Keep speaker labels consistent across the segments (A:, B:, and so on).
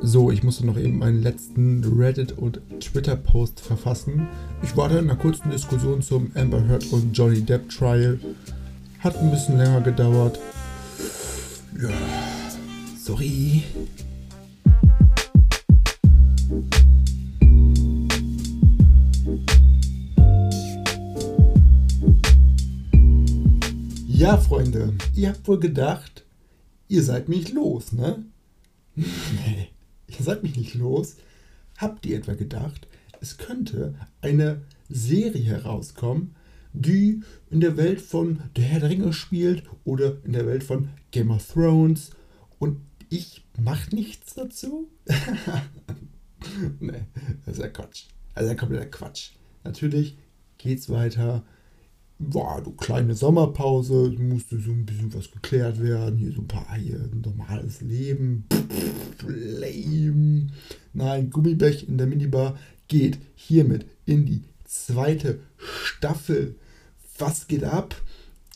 A: So, ich musste noch eben meinen letzten Reddit- und Twitter-Post verfassen. Ich war da in einer kurzen Diskussion zum Amber Heard und Johnny Depp Trial. Hat ein bisschen länger gedauert. Ja, sorry. Ja, Freunde, ihr habt wohl gedacht, ihr seid mich los, ne? nee, seid mich nicht los. Habt ihr etwa gedacht, es könnte eine Serie herauskommen, die in der Welt von Der Herr der Ringe spielt oder in der Welt von Game of Thrones und ich mache nichts dazu? nee, das ist ja Quatsch. Also kompletter Quatsch. Natürlich geht's weiter war du kleine Sommerpause, musste so ein bisschen was geklärt werden, hier so ein paar hier, normales Leben, lame. Nein, Gummibech in der Minibar geht hiermit in die zweite Staffel. Was geht ab?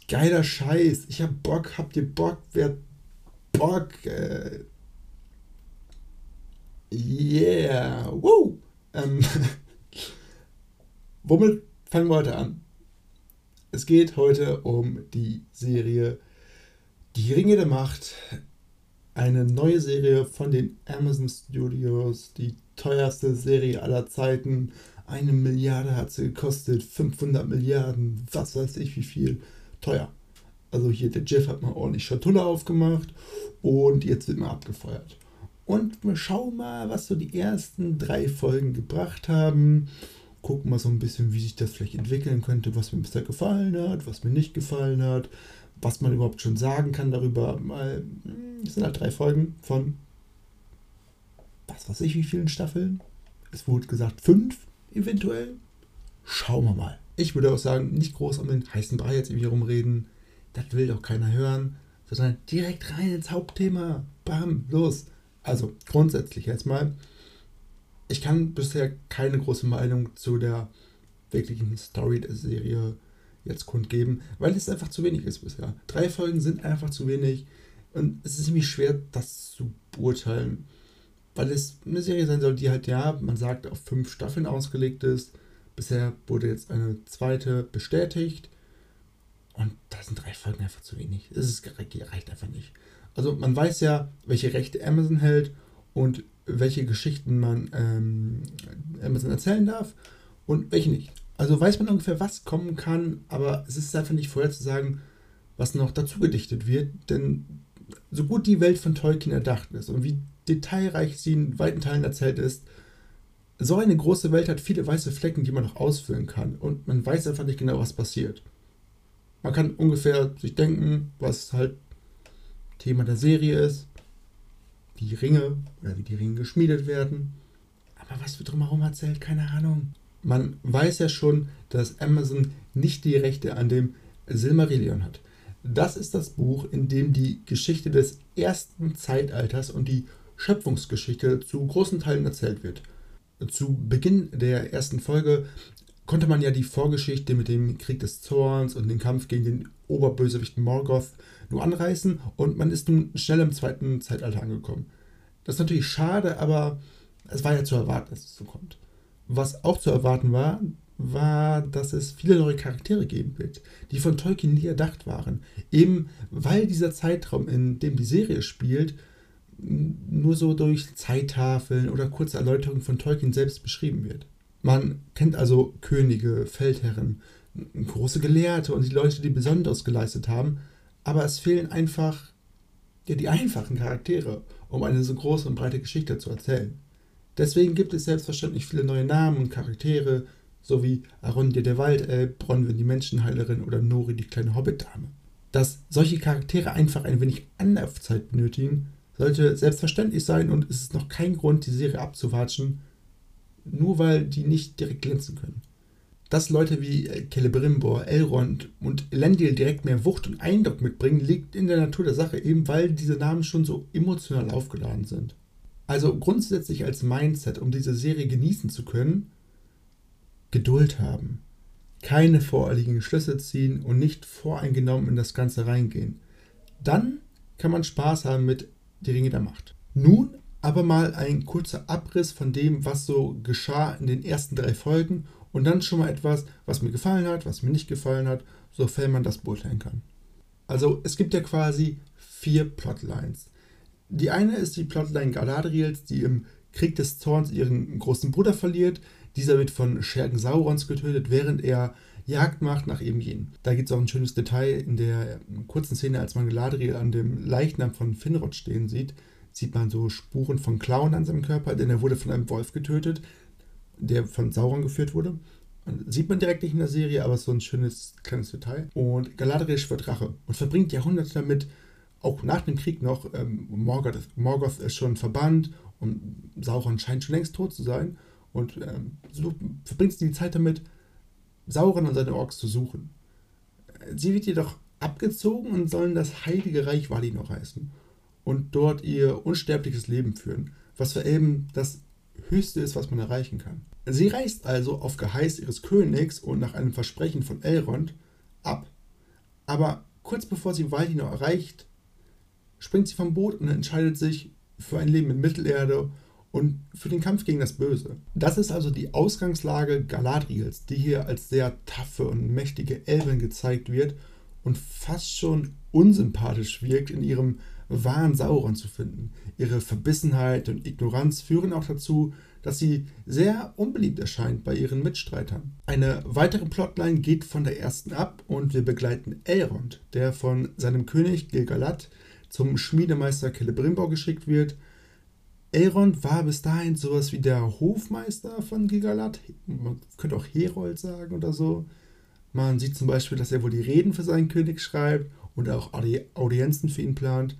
A: Geiler Scheiß. Ich hab Bock, habt ihr Bock? Wer Bock? Äh yeah, woo. Ähm, womit fangen wir heute an? Es geht heute um die Serie Die Ringe der Macht. Eine neue Serie von den Amazon Studios. Die teuerste Serie aller Zeiten. Eine Milliarde hat sie gekostet. 500 Milliarden. Was weiß ich wie viel. Teuer. Also hier der Jeff hat mal ordentlich Schatulle aufgemacht. Und jetzt wird mal abgefeuert. Und wir schauen mal, was so die ersten drei Folgen gebracht haben gucken mal so ein bisschen, wie sich das vielleicht entwickeln könnte, was mir bisher gefallen hat, was mir nicht gefallen hat, was man überhaupt schon sagen kann darüber. Mal, hm, es sind halt drei Folgen von was weiß ich, wie vielen Staffeln. Es wurde gesagt fünf eventuell. Schauen wir mal. Ich würde auch sagen, nicht groß um den heißen Brei jetzt irgendwie rumreden. Das will doch keiner hören, sondern direkt rein ins Hauptthema. Bam, los. Also grundsätzlich erstmal ich kann bisher keine große Meinung zu der wirklichen Story der Serie jetzt kundgeben, weil es einfach zu wenig ist bisher. Drei Folgen sind einfach zu wenig und es ist ziemlich schwer, das zu beurteilen, weil es eine Serie sein soll, die halt, ja, man sagt, auf fünf Staffeln ausgelegt ist. Bisher wurde jetzt eine zweite bestätigt und da sind drei Folgen einfach zu wenig. Es reicht einfach nicht. Also man weiß ja, welche Rechte Amazon hält und welche Geschichten man ähm, Amazon erzählen darf und welche nicht. Also weiß man ungefähr, was kommen kann, aber es ist einfach nicht vorher zu sagen, was noch dazu gedichtet wird, denn so gut die Welt von Tolkien erdacht ist und wie detailreich sie in weiten Teilen erzählt ist, so eine große Welt hat viele weiße Flecken, die man noch ausfüllen kann und man weiß einfach nicht genau, was passiert. Man kann ungefähr sich denken, was halt Thema der Serie ist, die Ringe oder wie die Ringe geschmiedet werden. Aber was wird drumherum erzählt, keine Ahnung. Man weiß ja schon, dass Amazon nicht die Rechte an dem Silmarillion hat. Das ist das Buch, in dem die Geschichte des ersten Zeitalters und die Schöpfungsgeschichte zu großen Teilen erzählt wird. Zu Beginn der ersten Folge konnte man ja die Vorgeschichte mit dem Krieg des Zorns und dem Kampf gegen den Oberbösewicht Morgoth nur anreißen und man ist nun schnell im zweiten Zeitalter angekommen. Das ist natürlich schade, aber es war ja zu erwarten, dass es so kommt. Was auch zu erwarten war, war, dass es viele neue Charaktere geben wird, die von Tolkien nie erdacht waren. Eben weil dieser Zeitraum, in dem die Serie spielt, nur so durch Zeittafeln oder kurze Erläuterungen von Tolkien selbst beschrieben wird. Man kennt also Könige, Feldherren, große Gelehrte und die Leute, die Besonderes geleistet haben, aber es fehlen einfach ja, die einfachen Charaktere, um eine so große und breite Geschichte zu erzählen. Deswegen gibt es selbstverständlich viele neue Namen und Charaktere, sowie Arondir der Waldelb, Bronwyn die Menschenheilerin oder Nori die kleine Hobbitdame. Dass solche Charaktere einfach ein wenig Anlaufzeit benötigen, sollte selbstverständlich sein und es ist noch kein Grund, die Serie abzuwatschen, nur weil die nicht direkt glänzen können dass Leute wie äh, Celebrimbor, Elrond und Elendil direkt mehr Wucht und Eindruck mitbringen, liegt in der Natur der Sache, eben weil diese Namen schon so emotional aufgeladen sind. Also grundsätzlich als Mindset, um diese Serie genießen zu können, Geduld haben, keine voreiligen Schlüsse ziehen und nicht voreingenommen in das Ganze reingehen. Dann kann man Spaß haben mit Die Ringe der Macht. Nun aber mal ein kurzer Abriss von dem, was so geschah in den ersten drei Folgen und dann schon mal etwas, was mir gefallen hat, was mir nicht gefallen hat, sofern man das beurteilen kann. Also es gibt ja quasi vier Plotlines. Die eine ist die Plotline Galadriels, die im Krieg des Zorns ihren großen Bruder verliert. Dieser wird von Schergen Saurons getötet, während er Jagd macht nach eben jenen. Da gibt es auch ein schönes Detail in der kurzen Szene, als man Galadriel an dem Leichnam von Finrod stehen sieht, sieht man so Spuren von Klauen an seinem Körper, denn er wurde von einem Wolf getötet, der von Sauron geführt wurde. Sieht man direkt nicht in der Serie, aber so ein schönes kleines Detail. Und Galadriel schwört Rache und verbringt Jahrhunderte damit, auch nach dem Krieg noch. Ähm, Morgoth, Morgoth ist schon verbannt und Sauron scheint schon längst tot zu sein. Und ähm, so verbringt sie die Zeit damit, Sauron und seine Orks zu suchen. Sie wird jedoch abgezogen und sollen das heilige Reich Valinor heißen und dort ihr unsterbliches Leben führen, was für Elben das Höchste ist, was man erreichen kann. Sie reist also auf Geheiß ihres Königs und nach einem Versprechen von Elrond ab. Aber kurz bevor sie Valinor erreicht, springt sie vom Boot und entscheidet sich für ein Leben in Mittelerde und für den Kampf gegen das Böse. Das ist also die Ausgangslage Galadriels, die hier als sehr taffe und mächtige Elbin gezeigt wird und fast schon unsympathisch wirkt in ihrem wahren Sauron zu finden. Ihre Verbissenheit und Ignoranz führen auch dazu, dass sie sehr unbeliebt erscheint bei ihren Mitstreitern. Eine weitere Plotline geht von der ersten ab und wir begleiten Elrond, der von seinem König Gilgalad zum Schmiedemeister Celebrimbor geschickt wird. Elrond war bis dahin sowas wie der Hofmeister von Gilgalad, man könnte auch Herold sagen oder so. Man sieht zum Beispiel, dass er wohl die Reden für seinen König schreibt und auch Audienzen für ihn plant.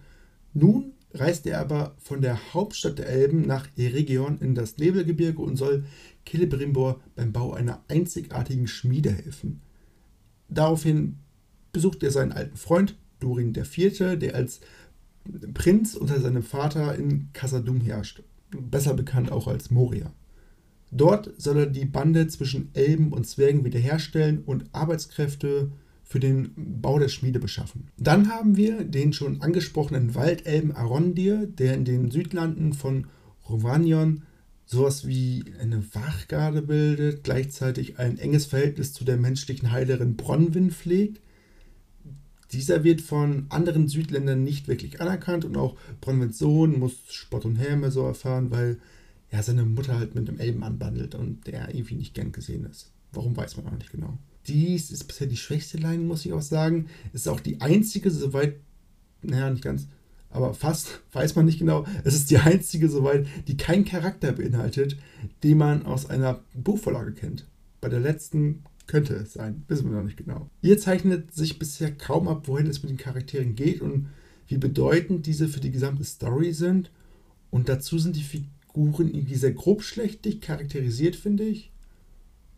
A: Nun reist er aber von der Hauptstadt der Elben nach Eregion in das Nebelgebirge und soll Celebrimbor beim Bau einer einzigartigen Schmiede helfen. Daraufhin besucht er seinen alten Freund Durin IV., der als Prinz unter seinem Vater in Khazad-dûm herrscht, besser bekannt auch als Moria. Dort soll er die Bande zwischen Elben und Zwergen wiederherstellen und Arbeitskräfte für den Bau der Schmiede beschaffen. Dann haben wir den schon angesprochenen Waldelben Arondir, der in den Südlanden von Rovanion sowas wie eine Wachgarde bildet, gleichzeitig ein enges Verhältnis zu der menschlichen Heilerin Bronwyn pflegt. Dieser wird von anderen Südländern nicht wirklich anerkannt und auch Bronwyns Sohn muss Spott und Häme so erfahren, weil er seine Mutter halt mit einem Elben anbandelt und der irgendwie nicht gern gesehen ist. Warum weiß man auch nicht genau. Dies ist bisher die schwächste Line, muss ich auch sagen. Ist auch die einzige, soweit, naja, nicht ganz, aber fast, weiß man nicht genau. Es ist die einzige, soweit, die keinen Charakter beinhaltet, den man aus einer Buchvorlage kennt. Bei der letzten könnte es sein, wissen wir noch nicht genau. Hier zeichnet sich bisher kaum ab, wohin es mit den Charakteren geht und wie bedeutend diese für die gesamte Story sind. Und dazu sind die Figuren irgendwie sehr grobschlächtig charakterisiert, finde ich.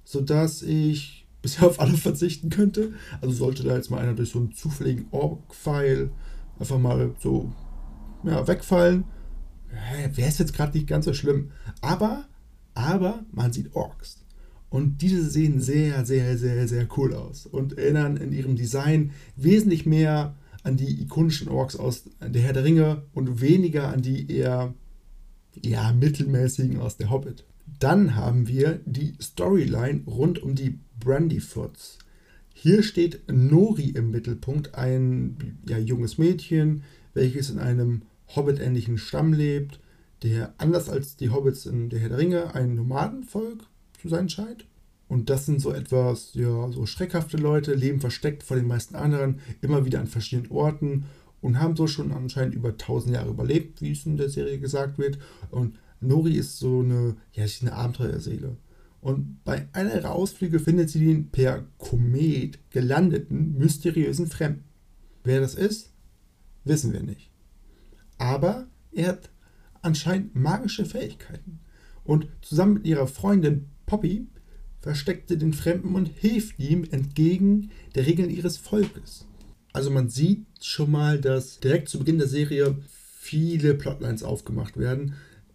A: Sodass ich bisher auf alle verzichten könnte. Also sollte da jetzt mal einer durch so einen zufälligen Org-File einfach mal so ja, wegfallen, wäre es jetzt gerade nicht ganz so schlimm. Aber, aber man sieht Orks. Und diese sehen sehr, sehr, sehr, sehr cool aus und erinnern in ihrem Design wesentlich mehr an die ikonischen Orks aus der Herr der Ringe und weniger an die eher ja, mittelmäßigen aus der Hobbit. Dann haben wir die Storyline rund um die Brandyfoots. Hier steht Nori im Mittelpunkt, ein ja, junges Mädchen, welches in einem Hobbit-ähnlichen Stamm lebt, der anders als die Hobbits in der Herr der Ringe ein Nomadenvolk zu sein scheint. Und das sind so etwas, ja, so schreckhafte Leute, leben versteckt vor den meisten anderen, immer wieder an verschiedenen Orten und haben so schon anscheinend über 1000 Jahre überlebt, wie es in der Serie gesagt wird. Und Nori ist so eine, ja, ist eine Abenteuerseele. Und bei einer ihrer Ausflüge findet sie den per Komet gelandeten mysteriösen Fremden. Wer das ist, wissen wir nicht. Aber er hat anscheinend magische Fähigkeiten. Und zusammen mit ihrer Freundin Poppy versteckt sie den Fremden und hilft ihm entgegen der Regeln ihres Volkes. Also man sieht schon mal, dass direkt zu Beginn der Serie viele Plotlines aufgemacht werden.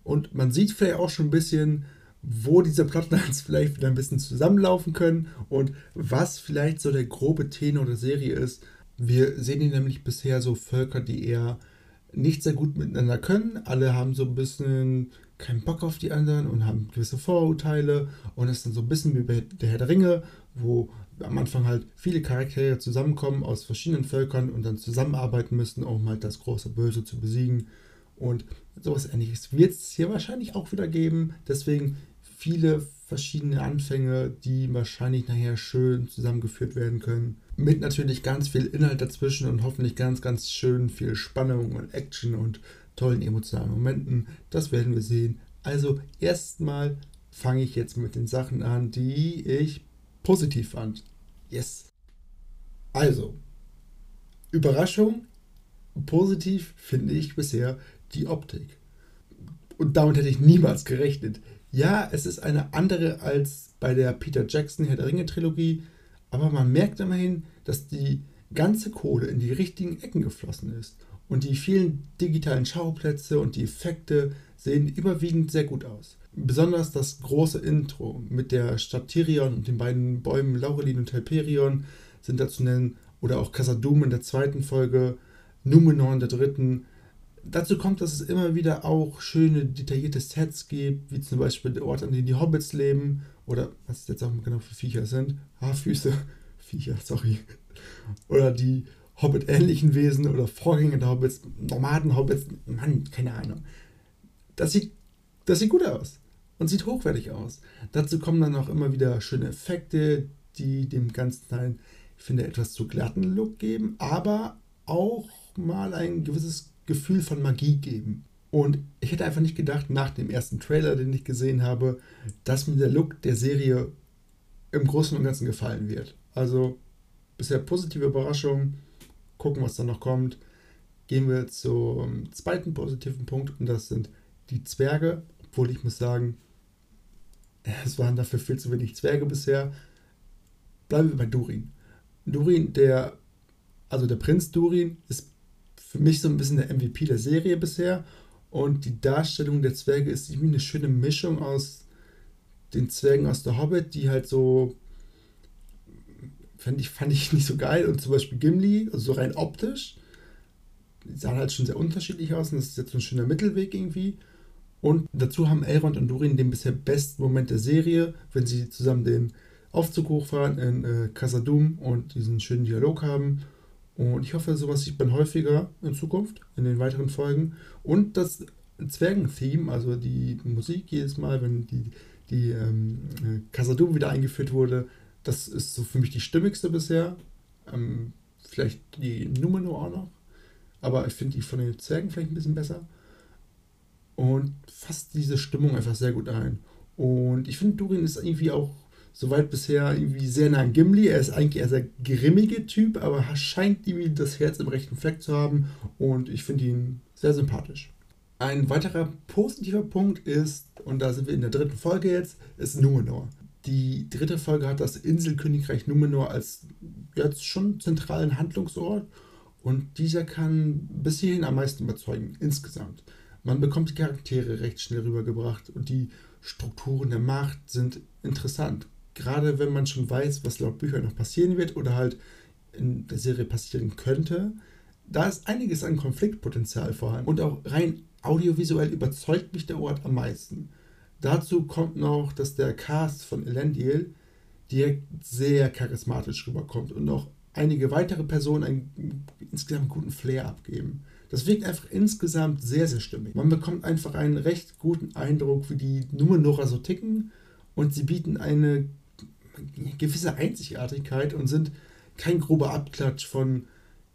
A: Und man sieht vielleicht auch schon ein bisschen, wo diese Plotlines vielleicht wieder ein bisschen zusammenlaufen können und was vielleicht so der grobe Tenor der Serie ist. Wir sehen hier nämlich bisher so Völker, die eher nicht sehr gut miteinander können. Alle haben so ein bisschen keinen Bock auf die anderen und haben gewisse Vorurteile. Und es ist dann so ein bisschen wie bei der Herr der Ringe, wo am Anfang halt viele Charaktere zusammenkommen aus verschiedenen Völkern und dann zusammenarbeiten müssen, um halt das große Böse zu besiegen. Und sowas ähnliches wird es hier wahrscheinlich auch wieder geben. Deswegen viele verschiedene Anfänge, die wahrscheinlich nachher schön zusammengeführt werden können. Mit natürlich ganz viel Inhalt dazwischen und hoffentlich ganz, ganz schön viel Spannung und Action und tollen emotionalen Momenten. Das werden wir sehen. Also erstmal fange ich jetzt mit den Sachen an, die ich positiv fand. Yes. Also, Überraschung, positiv finde ich bisher die Optik. Und damit hätte ich niemals gerechnet. Ja, es ist eine andere als bei der Peter Jackson Herr der Ringe Trilogie, aber man merkt immerhin, dass die ganze Kohle in die richtigen Ecken geflossen ist. Und die vielen digitalen Schauplätze und die Effekte sehen überwiegend sehr gut aus. Besonders das große Intro mit der Stadt Tirion und den beiden Bäumen Laurelin und Hyperion sind da zu nennen. Oder auch Casadum in der zweiten Folge, Numenor in der dritten. Dazu kommt, dass es immer wieder auch schöne, detaillierte Sets gibt, wie zum Beispiel der Ort, an dem die Hobbits leben, oder was jetzt auch genau für Viecher sind. Haarfüße, Viecher, sorry. Oder die Hobbit-ähnlichen Wesen oder Vorgänger der Hobbits, Nomaden-Hobbits, Mann, keine Ahnung. Das sieht, das sieht gut aus und sieht hochwertig aus. Dazu kommen dann auch immer wieder schöne Effekte, die dem ganzen Teil, ich finde, etwas zu glatten Look geben, aber auch mal ein gewisses Gefühl von Magie geben. Und ich hätte einfach nicht gedacht, nach dem ersten Trailer, den ich gesehen habe, dass mir der Look der Serie im Großen und Ganzen gefallen wird. Also bisher positive Überraschung. Gucken, was da noch kommt. Gehen wir zum zweiten positiven Punkt und das sind die Zwerge. Obwohl ich muss sagen, es waren dafür viel zu wenig Zwerge bisher. Bleiben wir bei Durin. Durin, der, also der Prinz Durin, ist für mich so ein bisschen der MVP der Serie bisher. Und die Darstellung der Zwerge ist irgendwie eine schöne Mischung aus den Zwergen aus der Hobbit, die halt so fand ich, fand ich nicht so geil. Und zum Beispiel Gimli, also so rein optisch, die sahen halt schon sehr unterschiedlich aus. Und das ist jetzt so ein schöner Mittelweg irgendwie. Und dazu haben Elrond und Durin den bisher besten Moment der Serie, wenn sie zusammen den Aufzug hochfahren in äh, Casadum und diesen schönen Dialog haben. Und ich hoffe, sowas sieht man häufiger in Zukunft, in den weiteren Folgen. Und das Zwergen-Theme, also die Musik jedes Mal, wenn die, die ähm, Casadum wieder eingeführt wurde, das ist so für mich die stimmigste bisher. Ähm, vielleicht die Numenor auch noch. Aber ich finde die von den Zwergen vielleicht ein bisschen besser. Und fasst diese Stimmung einfach sehr gut ein. Und ich finde, Durin ist irgendwie auch soweit bisher irgendwie sehr nah an Gimli. Er ist eigentlich eher sehr grimmige Typ, aber scheint irgendwie das Herz im rechten Fleck zu haben und ich finde ihn sehr sympathisch. Ein weiterer positiver Punkt ist, und da sind wir in der dritten Folge jetzt, ist Numenor. Die dritte Folge hat das Inselkönigreich Numenor als jetzt schon zentralen Handlungsort und dieser kann bis hierhin am meisten überzeugen, insgesamt. Man bekommt die Charaktere recht schnell rübergebracht und die Strukturen der Macht sind interessant gerade wenn man schon weiß, was laut Büchern noch passieren wird oder halt in der Serie passieren könnte, da ist einiges an Konfliktpotenzial vorhanden. Und auch rein audiovisuell überzeugt mich der Ort am meisten. Dazu kommt noch, dass der Cast von Elendil direkt sehr charismatisch rüberkommt und auch einige weitere Personen einen insgesamt guten Flair abgeben. Das wirkt einfach insgesamt sehr, sehr stimmig. Man bekommt einfach einen recht guten Eindruck, wie die Numenora so ticken und sie bieten eine gewisse Einzigartigkeit und sind kein grober Abklatsch von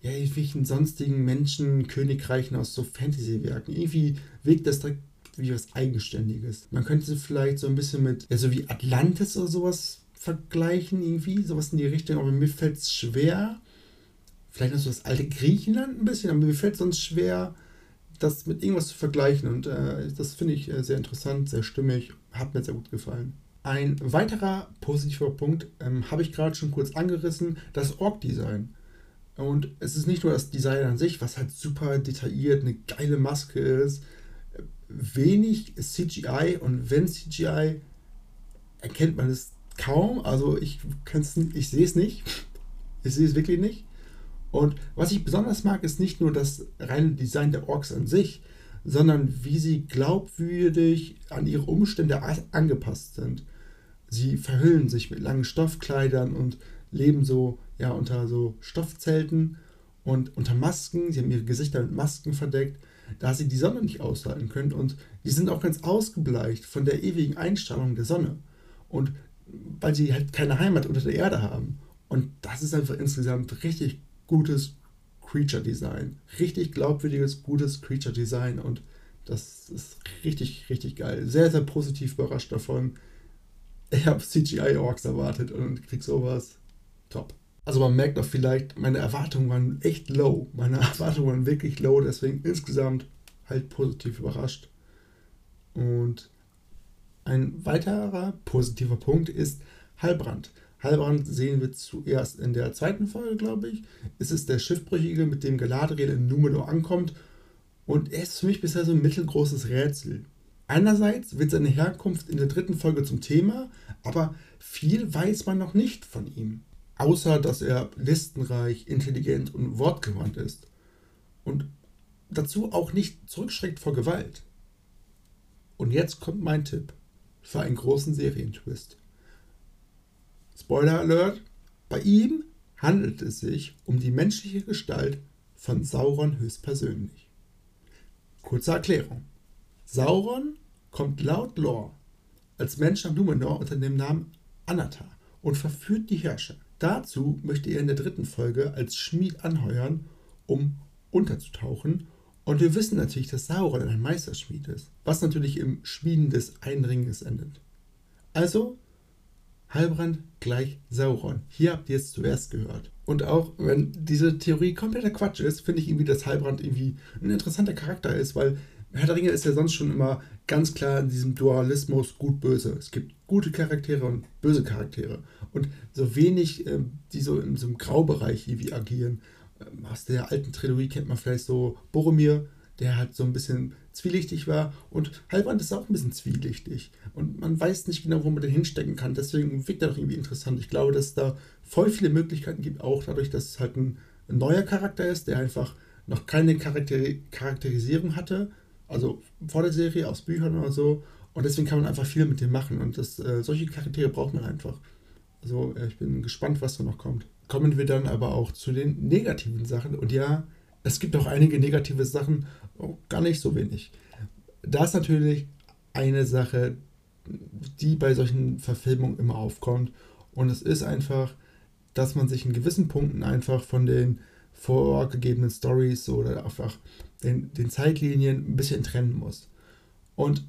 A: ja, irgendwelchen sonstigen Menschen, Königreichen aus so Fantasy-Werken. Irgendwie wirkt das direkt wie was Eigenständiges. Man könnte sie vielleicht so ein bisschen mit, ja, so wie Atlantis oder sowas vergleichen, irgendwie, sowas in die Richtung, aber mir fällt es schwer, vielleicht noch so das alte Griechenland ein bisschen, aber mir fällt es sonst schwer, das mit irgendwas zu vergleichen und äh, das finde ich äh, sehr interessant, sehr stimmig, hat mir sehr gut gefallen. Ein weiterer positiver Punkt ähm, habe ich gerade schon kurz angerissen, das Org-Design. Und es ist nicht nur das Design an sich, was halt super detailliert, eine geile Maske ist, wenig CGI und wenn CGI, erkennt man es kaum. Also ich, ich sehe es nicht. Ich sehe es wirklich nicht. Und was ich besonders mag, ist nicht nur das reine Design der Orks an sich, sondern wie sie glaubwürdig an ihre Umstände angepasst sind. Sie verhüllen sich mit langen Stoffkleidern und leben so ja unter so Stoffzelten und unter Masken. Sie haben ihre Gesichter mit Masken verdeckt, da sie die Sonne nicht aushalten können und die sind auch ganz ausgebleicht von der ewigen Einstrahlung der Sonne und weil sie halt keine Heimat unter der Erde haben. Und das ist einfach insgesamt richtig gutes Creature Design. Richtig glaubwürdiges, gutes Creature Design und das ist richtig, richtig geil. Sehr, sehr positiv überrascht davon. Ich habe CGI-Orks erwartet und krieg sowas. Top. Also man merkt auch vielleicht, meine Erwartungen waren echt low. Meine Erwartungen waren wirklich low, deswegen insgesamt halt positiv überrascht. Und ein weiterer positiver Punkt ist Heilbrand. Heilbrand sehen wir zuerst in der zweiten Folge, glaube ich. Es ist der Schiffbrüchige, mit dem Galadriel in Numenor ankommt. Und er ist für mich bisher so ein mittelgroßes Rätsel. Einerseits wird seine Herkunft in der dritten Folge zum Thema, aber viel weiß man noch nicht von ihm. Außer, dass er listenreich, intelligent und wortgewandt ist. Und dazu auch nicht zurückschreckt vor Gewalt. Und jetzt kommt mein Tipp für einen großen Serientwist. Spoiler Alert, bei ihm handelt es sich um die menschliche Gestalt von Sauron höchstpersönlich. Kurze Erklärung. Sauron kommt laut Lore als Mensch nach Numenor unter dem Namen Anatar und verführt die Herrscher. Dazu möchte er in der dritten Folge als Schmied anheuern, um unterzutauchen. Und wir wissen natürlich, dass Sauron ein Meisterschmied ist, was natürlich im Schmieden des Einringes endet. Also Halbrand gleich Sauron. Hier habt ihr es zuerst gehört. Und auch wenn diese Theorie kompletter Quatsch ist, finde ich irgendwie, dass Halbrand irgendwie ein interessanter Charakter ist, weil Herr der Ringe ist ja sonst schon immer ganz klar in diesem Dualismus gut-böse. Es gibt gute Charaktere und böse Charaktere. Und so wenig, äh, die so in so einem Graubereich irgendwie agieren. Ähm, aus der alten Trilogie kennt man vielleicht so Boromir, der halt so ein bisschen zwielichtig war. Und Halbrand ist auch ein bisschen zwielichtig. Und man weiß nicht genau, wo man den hinstecken kann. Deswegen wirkt er doch irgendwie interessant. Ich glaube, dass es da voll viele Möglichkeiten gibt, auch dadurch, dass es halt ein neuer Charakter ist, der einfach noch keine Charakter Charakterisierung hatte. Also vor der Serie, aus Büchern oder so. Und deswegen kann man einfach viel mit dem machen. Und das, äh, solche Charaktere braucht man einfach. Also äh, ich bin gespannt, was da noch kommt. Kommen wir dann aber auch zu den negativen Sachen. Und ja, es gibt auch einige negative Sachen, oh, gar nicht so wenig. Da ist natürlich eine Sache, die bei solchen Verfilmungen immer aufkommt. Und es ist einfach, dass man sich in gewissen Punkten einfach von den vorgegebenen Stories oder einfach den, den Zeitlinien ein bisschen trennen muss. Und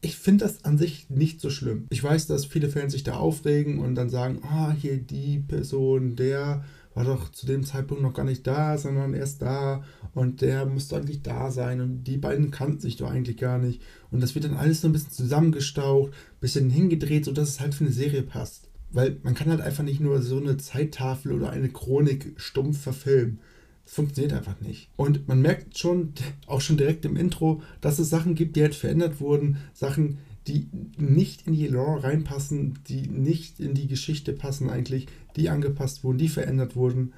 A: ich finde das an sich nicht so schlimm. Ich weiß, dass viele Fans sich da aufregen und dann sagen, ah, hier die Person, der war doch zu dem Zeitpunkt noch gar nicht da, sondern erst da und der müsste eigentlich da sein und die beiden kannten sich doch eigentlich gar nicht. Und das wird dann alles so ein bisschen zusammengestaucht, ein bisschen hingedreht, sodass es halt für eine Serie passt. Weil man kann halt einfach nicht nur so eine Zeittafel oder eine Chronik stumpf verfilmen. Das funktioniert einfach nicht. Und man merkt schon, auch schon direkt im Intro, dass es Sachen gibt, die halt verändert wurden. Sachen, die nicht in die Lore reinpassen, die nicht in die Geschichte passen eigentlich, die angepasst wurden, die verändert wurden.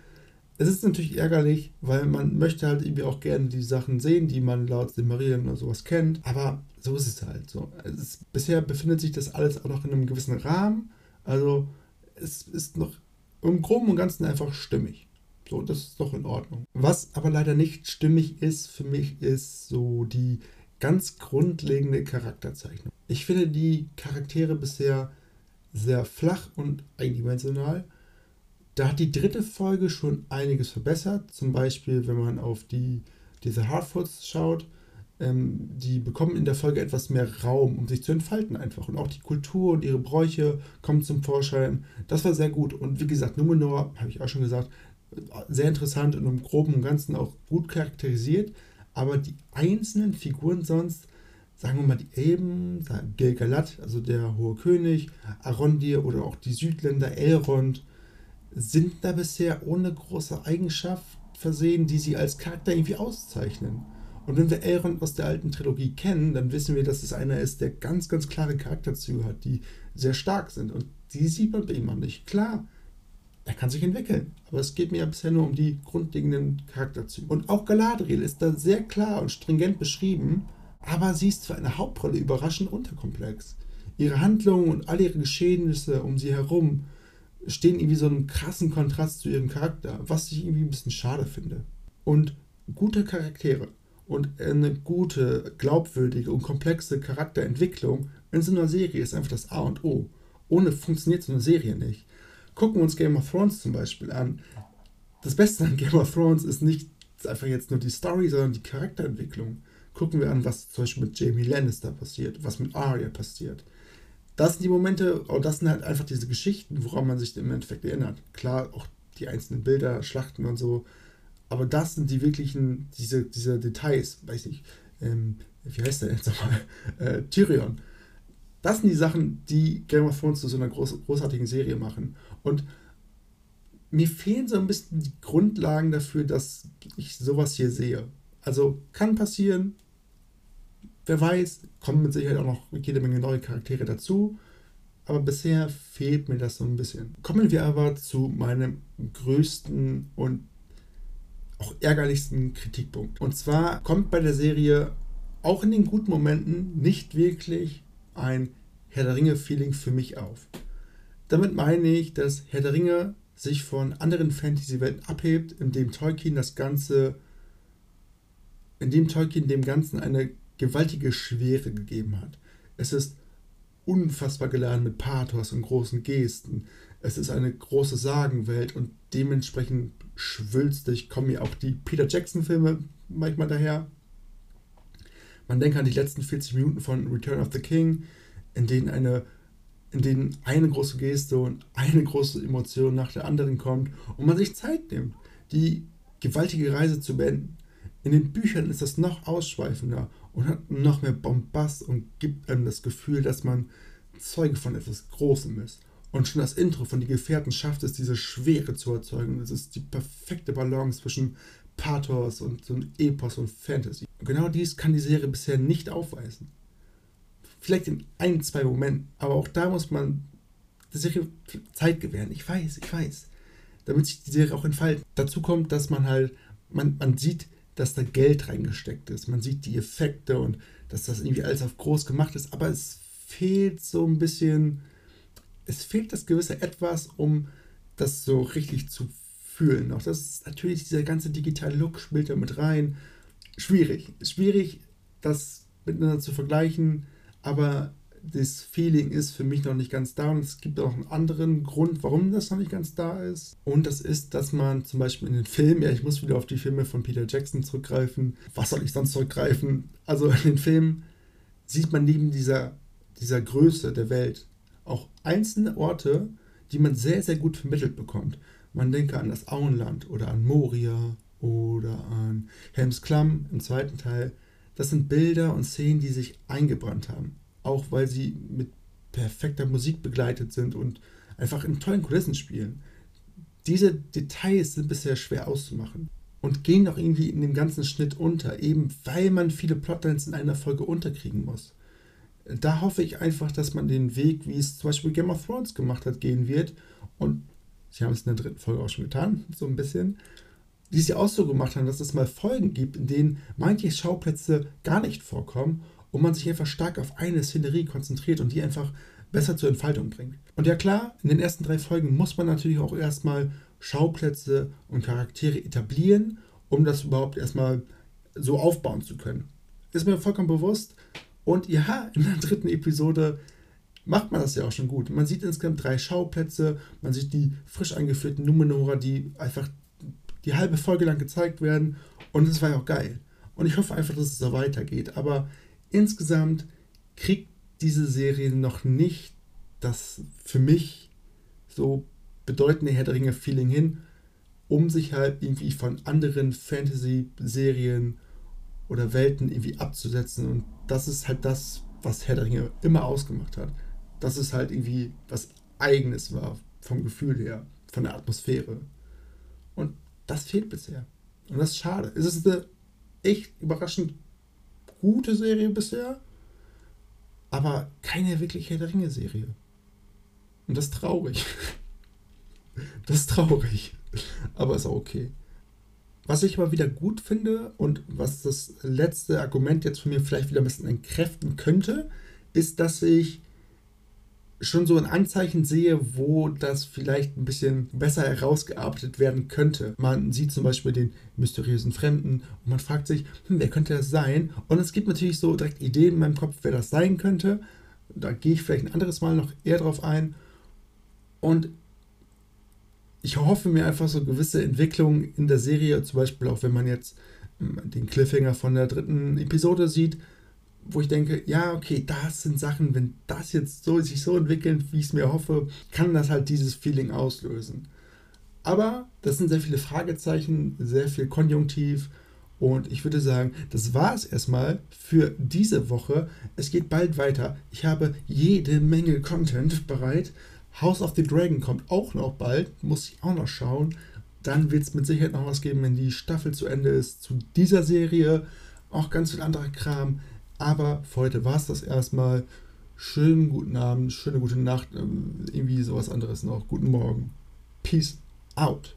A: Es ist natürlich ärgerlich, weil man möchte halt irgendwie auch gerne die Sachen sehen, die man laut Silmarillion oder sowas kennt. Aber so ist es halt so. Es ist, bisher befindet sich das alles auch noch in einem gewissen Rahmen. Also es ist noch im Groben und Ganzen einfach stimmig. So, das ist doch in Ordnung. Was aber leider nicht stimmig ist für mich, ist so die ganz grundlegende Charakterzeichnung. Ich finde die Charaktere bisher sehr flach und eindimensional. Da hat die dritte Folge schon einiges verbessert. Zum Beispiel, wenn man auf die, diese Hardfoots schaut, ähm, die bekommen in der Folge etwas mehr Raum, um sich zu entfalten einfach. Und auch die Kultur und ihre Bräuche kommen zum Vorschein. Das war sehr gut. Und wie gesagt, Numenor, habe ich auch schon gesagt, sehr interessant und im Groben und Ganzen auch gut charakterisiert aber die einzelnen Figuren sonst, sagen wir mal die Elben, Gilgalad, also der hohe König, Arondir oder auch die Südländer Elrond, sind da bisher ohne große Eigenschaft versehen, die sie als Charakter irgendwie auszeichnen. Und wenn wir Elrond aus der alten Trilogie kennen, dann wissen wir, dass es einer ist, der ganz, ganz klare Charakterzüge hat, die sehr stark sind. Und die sieht man bei ihm auch nicht. Klar, er kann sich entwickeln. Aber es geht mir ja bisher nur um die grundlegenden Charakterzüge. Und auch Galadriel ist da sehr klar und stringent beschrieben, aber sie ist für eine Hauptrolle überraschend unterkomplex. Ihre Handlungen und all ihre Geschehnisse um sie herum stehen irgendwie so einen krassen Kontrast zu ihrem Charakter, was ich irgendwie ein bisschen schade finde. Und gute Charaktere und eine gute, glaubwürdige und komplexe Charakterentwicklung in so einer Serie ist einfach das A und O. Ohne funktioniert so eine Serie nicht. Gucken wir uns Game of Thrones zum Beispiel an. Das Beste an Game of Thrones ist nicht einfach jetzt nur die Story, sondern die Charakterentwicklung. Gucken wir an, was zum Beispiel mit Jamie Lannister passiert, was mit Arya passiert. Das sind die Momente, und das sind halt einfach diese Geschichten, woran man sich im Endeffekt erinnert. Klar, auch die einzelnen Bilder, Schlachten und so, aber das sind die wirklichen, diese, diese Details, weiß ich, ähm, wie heißt der jetzt nochmal? Äh, Tyrion. Das sind die Sachen, die Game of Thrones zu so einer groß, großartigen Serie machen. Und mir fehlen so ein bisschen die Grundlagen dafür, dass ich sowas hier sehe. Also kann passieren, wer weiß, kommen mit Sicherheit auch noch jede Menge neue Charaktere dazu. Aber bisher fehlt mir das so ein bisschen. Kommen wir aber zu meinem größten und auch ärgerlichsten Kritikpunkt. Und zwar kommt bei der Serie auch in den guten Momenten nicht wirklich ein Herr der Ringe-Feeling für mich auf. Damit meine ich, dass Herr der Ringe sich von anderen Fantasy-Welten abhebt, indem Tolkien das Ganze, indem Tolkien dem Ganzen eine gewaltige Schwere gegeben hat. Es ist unfassbar geladen mit Pathos und großen Gesten. Es ist eine große Sagenwelt und dementsprechend schwülstig kommen mir auch die Peter Jackson-Filme manchmal daher. Man denkt an die letzten 40 Minuten von Return of the King, in denen eine, in denen eine große Geste und eine große Emotion nach der anderen kommt und man sich Zeit nimmt, die gewaltige Reise zu beenden. In den Büchern ist das noch ausschweifender und hat noch mehr Bombast und gibt einem das Gefühl, dass man Zeuge von etwas Großem ist. Und schon das Intro von Die Gefährten schafft es, diese Schwere zu erzeugen. Es ist die perfekte Balance zwischen Pathos und so ein Epos und Fantasy. Und genau dies kann die Serie bisher nicht aufweisen. Vielleicht in ein, zwei Momenten, aber auch da muss man der Serie Zeit gewähren. Ich weiß, ich weiß. Damit sich die Serie auch entfaltet. Dazu kommt, dass man halt, man, man sieht, dass da Geld reingesteckt ist. Man sieht die Effekte und dass das irgendwie alles auf groß gemacht ist, aber es fehlt so ein bisschen es fehlt das gewisse Etwas, um das so richtig zu fühlen. Auch das ist natürlich dieser ganze digitale Look spielt da mit rein. Schwierig. Schwierig, das miteinander zu vergleichen, aber das Feeling ist für mich noch nicht ganz da und es gibt auch einen anderen Grund, warum das noch nicht ganz da ist. Und das ist, dass man zum Beispiel in den Filmen, ja, ich muss wieder auf die Filme von Peter Jackson zurückgreifen. Was soll ich sonst zurückgreifen? Also in den Filmen sieht man neben dieser, dieser Größe der Welt auch einzelne Orte, die man sehr, sehr gut vermittelt bekommt. Man denke an das Auenland oder an Moria oder an Helmsklamm im zweiten Teil. Das sind Bilder und Szenen, die sich eingebrannt haben. Auch weil sie mit perfekter Musik begleitet sind und einfach in tollen Kulissen spielen. Diese Details sind bisher schwer auszumachen und gehen auch irgendwie in dem ganzen Schnitt unter, eben weil man viele Plotlines in einer Folge unterkriegen muss da hoffe ich einfach, dass man den Weg, wie es zum Beispiel Game of Thrones gemacht hat, gehen wird. Und sie haben es in der dritten Folge auch schon getan, so ein bisschen. Die es ja auch so gemacht haben, dass es mal Folgen gibt, in denen manche Schauplätze gar nicht vorkommen und man sich einfach stark auf eine Szenerie konzentriert und die einfach besser zur Entfaltung bringt. Und ja klar, in den ersten drei Folgen muss man natürlich auch erstmal Schauplätze und Charaktere etablieren, um das überhaupt erstmal so aufbauen zu können. Ist mir vollkommen bewusst, und ja, in der dritten Episode macht man das ja auch schon gut. Man sieht insgesamt drei Schauplätze, man sieht die frisch eingeführten Numenora, die einfach die halbe Folge lang gezeigt werden. Und das war ja auch geil. Und ich hoffe einfach, dass es so weitergeht. Aber insgesamt kriegt diese Serie noch nicht das für mich so bedeutende Herr der Ringe-Feeling hin, um sich halt irgendwie von anderen Fantasy-Serien oder Welten irgendwie abzusetzen. Und das ist halt das, was Herr der Ringe immer ausgemacht hat. Dass es halt irgendwie was Eigenes war, vom Gefühl her, von der Atmosphäre. Und das fehlt bisher. Und das ist schade. Es ist eine echt überraschend gute Serie bisher, aber keine wirklich Herr der Ringe-Serie. Und das ist traurig. Das ist traurig. Aber ist auch okay. Was ich aber wieder gut finde und was das letzte Argument jetzt von mir vielleicht wieder ein bisschen entkräften könnte, ist, dass ich schon so ein Anzeichen sehe, wo das vielleicht ein bisschen besser herausgearbeitet werden könnte. Man sieht zum Beispiel den mysteriösen Fremden und man fragt sich, hm, wer könnte das sein? Und es gibt natürlich so direkt Ideen in meinem Kopf, wer das sein könnte. Da gehe ich vielleicht ein anderes Mal noch eher drauf ein. Und ich hoffe mir einfach so gewisse Entwicklungen in der Serie, zum Beispiel auch wenn man jetzt hm, den Cliffhanger von der dritten Episode sieht, wo ich denke, ja, okay, das sind Sachen, wenn das jetzt so sich so entwickelt, wie ich es mir hoffe, kann das halt dieses Feeling auslösen. Aber das sind sehr viele Fragezeichen, sehr viel Konjunktiv und ich würde sagen, das war es erstmal für diese Woche. Es geht bald weiter. Ich habe jede Menge Content bereit. House of the Dragon kommt auch noch bald, muss ich auch noch schauen. Dann wird es mit Sicherheit noch was geben, wenn die Staffel zu Ende ist, zu dieser Serie. Auch ganz viel anderer Kram. Aber für heute war es das erstmal. Schönen guten Abend, schöne gute Nacht, ähm, irgendwie sowas anderes noch. Guten Morgen. Peace out.